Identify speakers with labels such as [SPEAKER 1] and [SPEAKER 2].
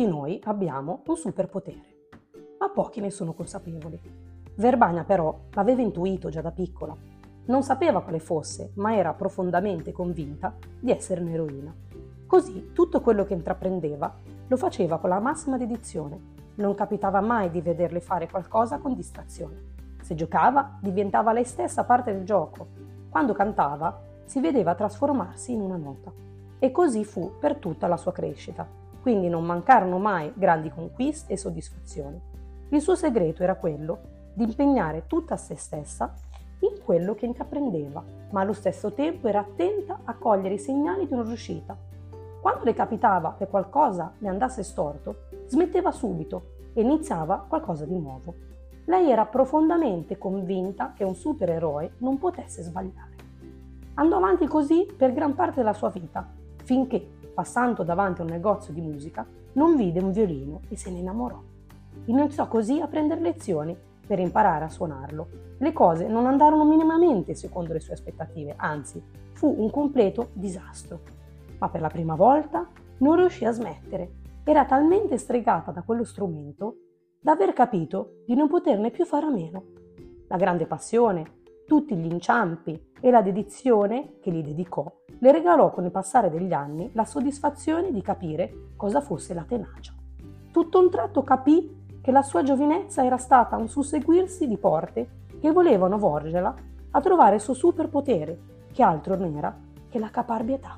[SPEAKER 1] Tutti noi abbiamo un superpotere, ma pochi ne sono consapevoli. Verbania però l'aveva intuito già da piccola. Non sapeva quale fosse, ma era profondamente convinta di essere un'eroina. Così tutto quello che intraprendeva lo faceva con la massima dedizione. Non capitava mai di vederle fare qualcosa con distrazione. Se giocava, diventava lei stessa parte del gioco. Quando cantava, si vedeva trasformarsi in una nota. E così fu per tutta la sua crescita. Quindi non mancarono mai grandi conquiste e soddisfazioni. Il suo segreto era quello di impegnare tutta se stessa in quello che intraprendeva, ma allo stesso tempo era attenta a cogliere i segnali di una riuscita. Quando le capitava che qualcosa le andasse storto, smetteva subito e iniziava qualcosa di nuovo. Lei era profondamente convinta che un supereroe non potesse sbagliare. Andò avanti così per gran parte della sua vita, finché, passando davanti a un negozio di musica, non vide un violino e se ne innamorò. Iniziò così a prendere lezioni per imparare a suonarlo. Le cose non andarono minimamente secondo le sue aspettative, anzi, fu un completo disastro. Ma per la prima volta non riuscì a smettere. Era talmente stregata da quello strumento da aver capito di non poterne più fare a meno. La grande passione, tutti gli inciampi e la dedizione che gli dedicò le regalò con il passare degli anni la soddisfazione di capire cosa fosse la tenacia. Tutto un tratto capì che la sua giovinezza era stata un susseguirsi di porte che volevano volgerla a trovare il suo superpotere, che altro non era che la caparbietà.